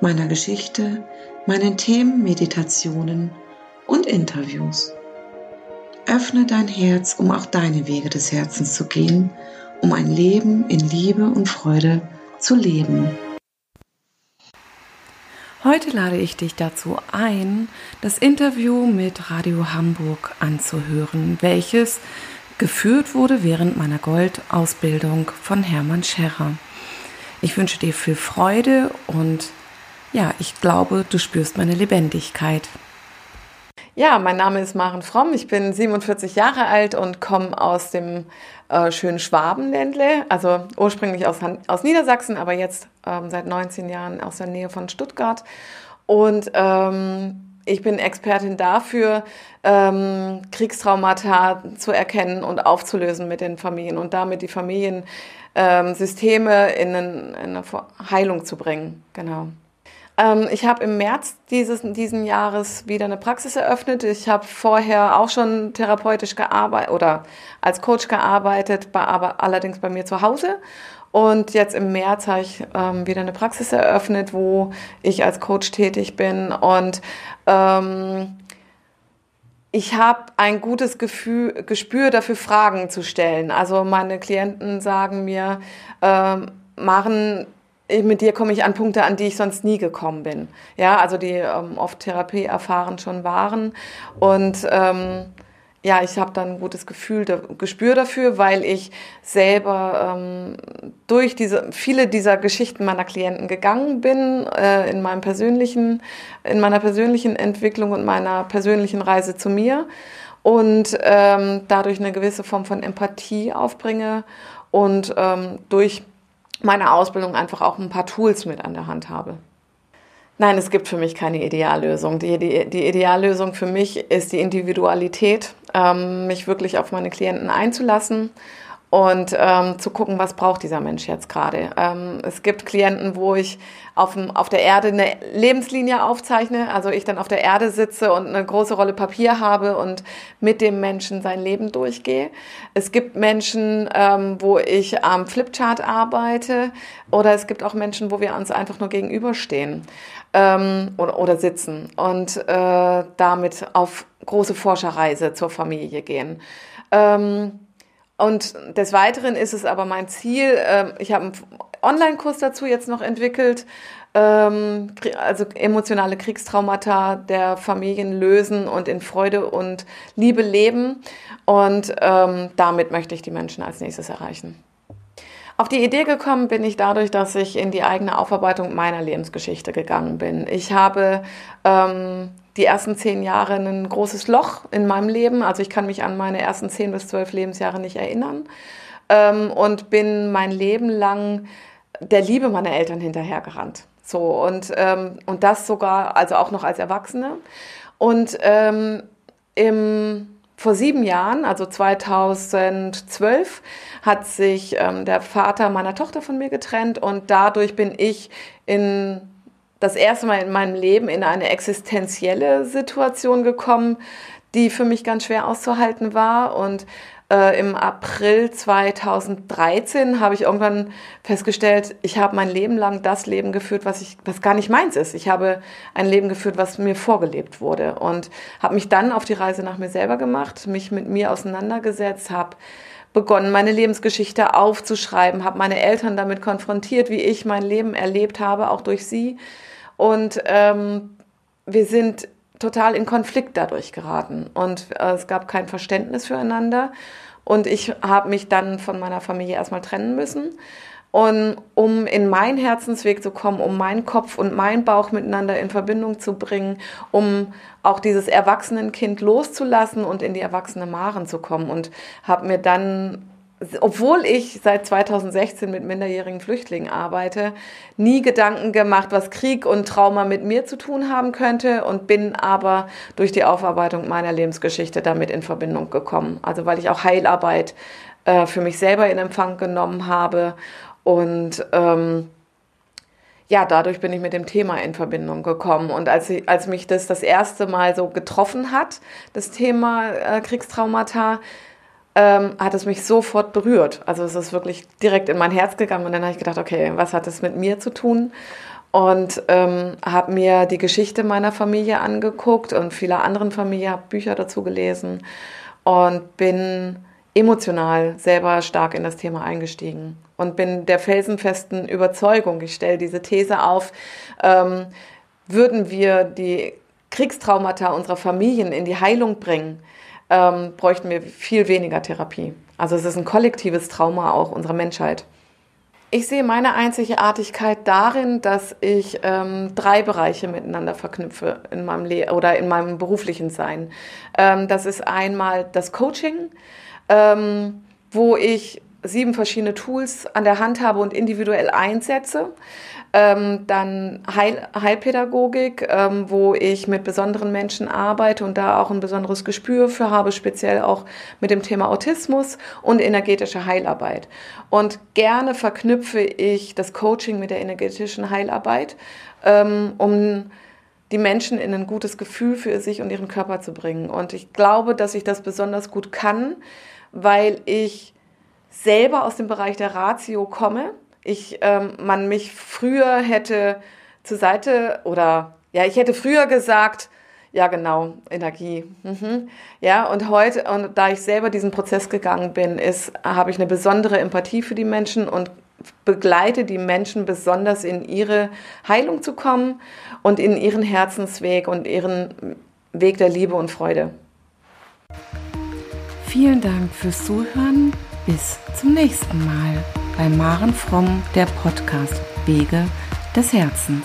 meiner Geschichte, meinen Themen, Meditationen und Interviews. Öffne dein Herz, um auch deine Wege des Herzens zu gehen, um ein Leben in Liebe und Freude zu leben. Heute lade ich dich dazu ein, das Interview mit Radio Hamburg anzuhören, welches geführt wurde während meiner Goldausbildung von Hermann Scherrer. Ich wünsche dir viel Freude und ja, ich glaube, du spürst meine Lebendigkeit. Ja, mein Name ist Maren Fromm. Ich bin 47 Jahre alt und komme aus dem äh, schönen Schwabenländle, also ursprünglich aus, aus Niedersachsen, aber jetzt ähm, seit 19 Jahren aus der Nähe von Stuttgart. Und ähm, ich bin Expertin dafür, ähm, Kriegstraumata zu erkennen und aufzulösen mit den Familien und damit die Familiensysteme in, in eine Heilung zu bringen. Genau. Ähm, ich habe im März dieses diesen Jahres wieder eine Praxis eröffnet. Ich habe vorher auch schon therapeutisch gearbeitet oder als Coach gearbeitet, aber allerdings bei mir zu Hause. Und jetzt im März habe ich ähm, wieder eine Praxis eröffnet, wo ich als Coach tätig bin. Und ähm, ich habe ein gutes Gefühl, Gespür dafür, Fragen zu stellen. Also meine Klienten sagen mir, ähm, Maren, mit dir komme ich an Punkte, an die ich sonst nie gekommen bin. Ja, also die ähm, oft Therapie erfahren schon waren. Und ähm, ja, ich habe dann ein gutes Gefühl, Gespür dafür, weil ich selber ähm, durch diese viele dieser Geschichten meiner Klienten gegangen bin äh, in meinem persönlichen, in meiner persönlichen Entwicklung und meiner persönlichen Reise zu mir und ähm, dadurch eine gewisse Form von Empathie aufbringe und ähm, durch meiner Ausbildung einfach auch ein paar Tools mit an der Hand habe. Nein, es gibt für mich keine Ideallösung. Die, die, die Ideallösung für mich ist die Individualität, ähm, mich wirklich auf meine Klienten einzulassen und ähm, zu gucken, was braucht dieser Mensch jetzt gerade. Ähm, es gibt Klienten, wo ich auf, dem, auf der Erde eine Lebenslinie aufzeichne, also ich dann auf der Erde sitze und eine große Rolle Papier habe und mit dem Menschen sein Leben durchgehe. Es gibt Menschen, ähm, wo ich am Flipchart arbeite oder es gibt auch Menschen, wo wir uns einfach nur gegenüberstehen ähm, oder, oder sitzen und äh, damit auf große Forscherreise zur Familie gehen. Ähm, und des Weiteren ist es aber mein Ziel, äh, ich habe einen Online-Kurs dazu jetzt noch entwickelt, ähm, also emotionale Kriegstraumata der Familien lösen und in Freude und Liebe leben. Und ähm, damit möchte ich die Menschen als nächstes erreichen. Auf die Idee gekommen bin ich dadurch, dass ich in die eigene Aufarbeitung meiner Lebensgeschichte gegangen bin. Ich habe ähm, die ersten zehn Jahre ein großes Loch in meinem Leben. Also ich kann mich an meine ersten zehn bis zwölf Lebensjahre nicht erinnern ähm, und bin mein Leben lang der Liebe meiner Eltern hinterhergerannt. So und ähm, und das sogar also auch noch als Erwachsene und ähm, im vor sieben Jahren, also 2012, hat sich ähm, der Vater meiner Tochter von mir getrennt und dadurch bin ich in das erste Mal in meinem Leben in eine existenzielle Situation gekommen, die für mich ganz schwer auszuhalten war und äh, im April 2013 habe ich irgendwann festgestellt, ich habe mein Leben lang das Leben geführt, was ich, was gar nicht meins ist. Ich habe ein Leben geführt, was mir vorgelebt wurde und habe mich dann auf die Reise nach mir selber gemacht, mich mit mir auseinandergesetzt, habe begonnen, meine Lebensgeschichte aufzuschreiben, habe meine Eltern damit konfrontiert, wie ich mein Leben erlebt habe, auch durch sie. Und ähm, wir sind total in Konflikt dadurch geraten und äh, es gab kein Verständnis füreinander und ich habe mich dann von meiner Familie erstmal trennen müssen. Und um in meinen Herzensweg zu kommen, um meinen Kopf und meinen Bauch miteinander in Verbindung zu bringen, um auch dieses Erwachsenenkind loszulassen und in die erwachsene Maren zu kommen. Und habe mir dann obwohl ich seit 2016 mit minderjährigen Flüchtlingen arbeite, nie Gedanken gemacht, was Krieg und Trauma mit mir zu tun haben könnte und bin aber durch die Aufarbeitung meiner Lebensgeschichte damit in Verbindung gekommen. Also weil ich auch Heilarbeit äh, für mich selber in Empfang genommen habe und ähm, ja, dadurch bin ich mit dem Thema in Verbindung gekommen. Und als, ich, als mich das das erste Mal so getroffen hat, das Thema äh, Kriegstraumata, ähm, hat es mich sofort berührt. Also es ist wirklich direkt in mein Herz gegangen und dann habe ich gedacht, okay, was hat das mit mir zu tun? Und ähm, habe mir die Geschichte meiner Familie angeguckt und vieler anderen Familien, habe Bücher dazu gelesen und bin emotional selber stark in das Thema eingestiegen und bin der felsenfesten Überzeugung, ich stelle diese These auf, ähm, würden wir die Kriegstraumata unserer Familien in die Heilung bringen, ähm, bräuchten wir viel weniger Therapie. Also es ist ein kollektives Trauma auch unserer Menschheit. Ich sehe meine Einzigartigkeit darin, dass ich ähm, drei Bereiche miteinander verknüpfe in meinem Le oder in meinem beruflichen Sein. Ähm, das ist einmal das Coaching, ähm, wo ich sieben verschiedene Tools an der Hand habe und individuell einsetze. Ähm, dann Heil Heilpädagogik, ähm, wo ich mit besonderen Menschen arbeite und da auch ein besonderes Gespür für habe, speziell auch mit dem Thema Autismus und energetische Heilarbeit. Und gerne verknüpfe ich das Coaching mit der energetischen Heilarbeit, ähm, um die Menschen in ein gutes Gefühl für sich und ihren Körper zu bringen. Und ich glaube, dass ich das besonders gut kann, weil ich selber aus dem Bereich der Ratio komme ich, ähm, man mich früher hätte zur Seite oder ja, ich hätte früher gesagt, ja, genau, Energie. Mhm. Ja, und heute, und da ich selber diesen Prozess gegangen bin, ist, habe ich eine besondere Empathie für die Menschen und begleite die Menschen besonders in ihre Heilung zu kommen und in ihren Herzensweg und ihren Weg der Liebe und Freude. Vielen Dank fürs Zuhören. Bis zum nächsten Mal bei Maren Fromm, der Podcast Wege des Herzens.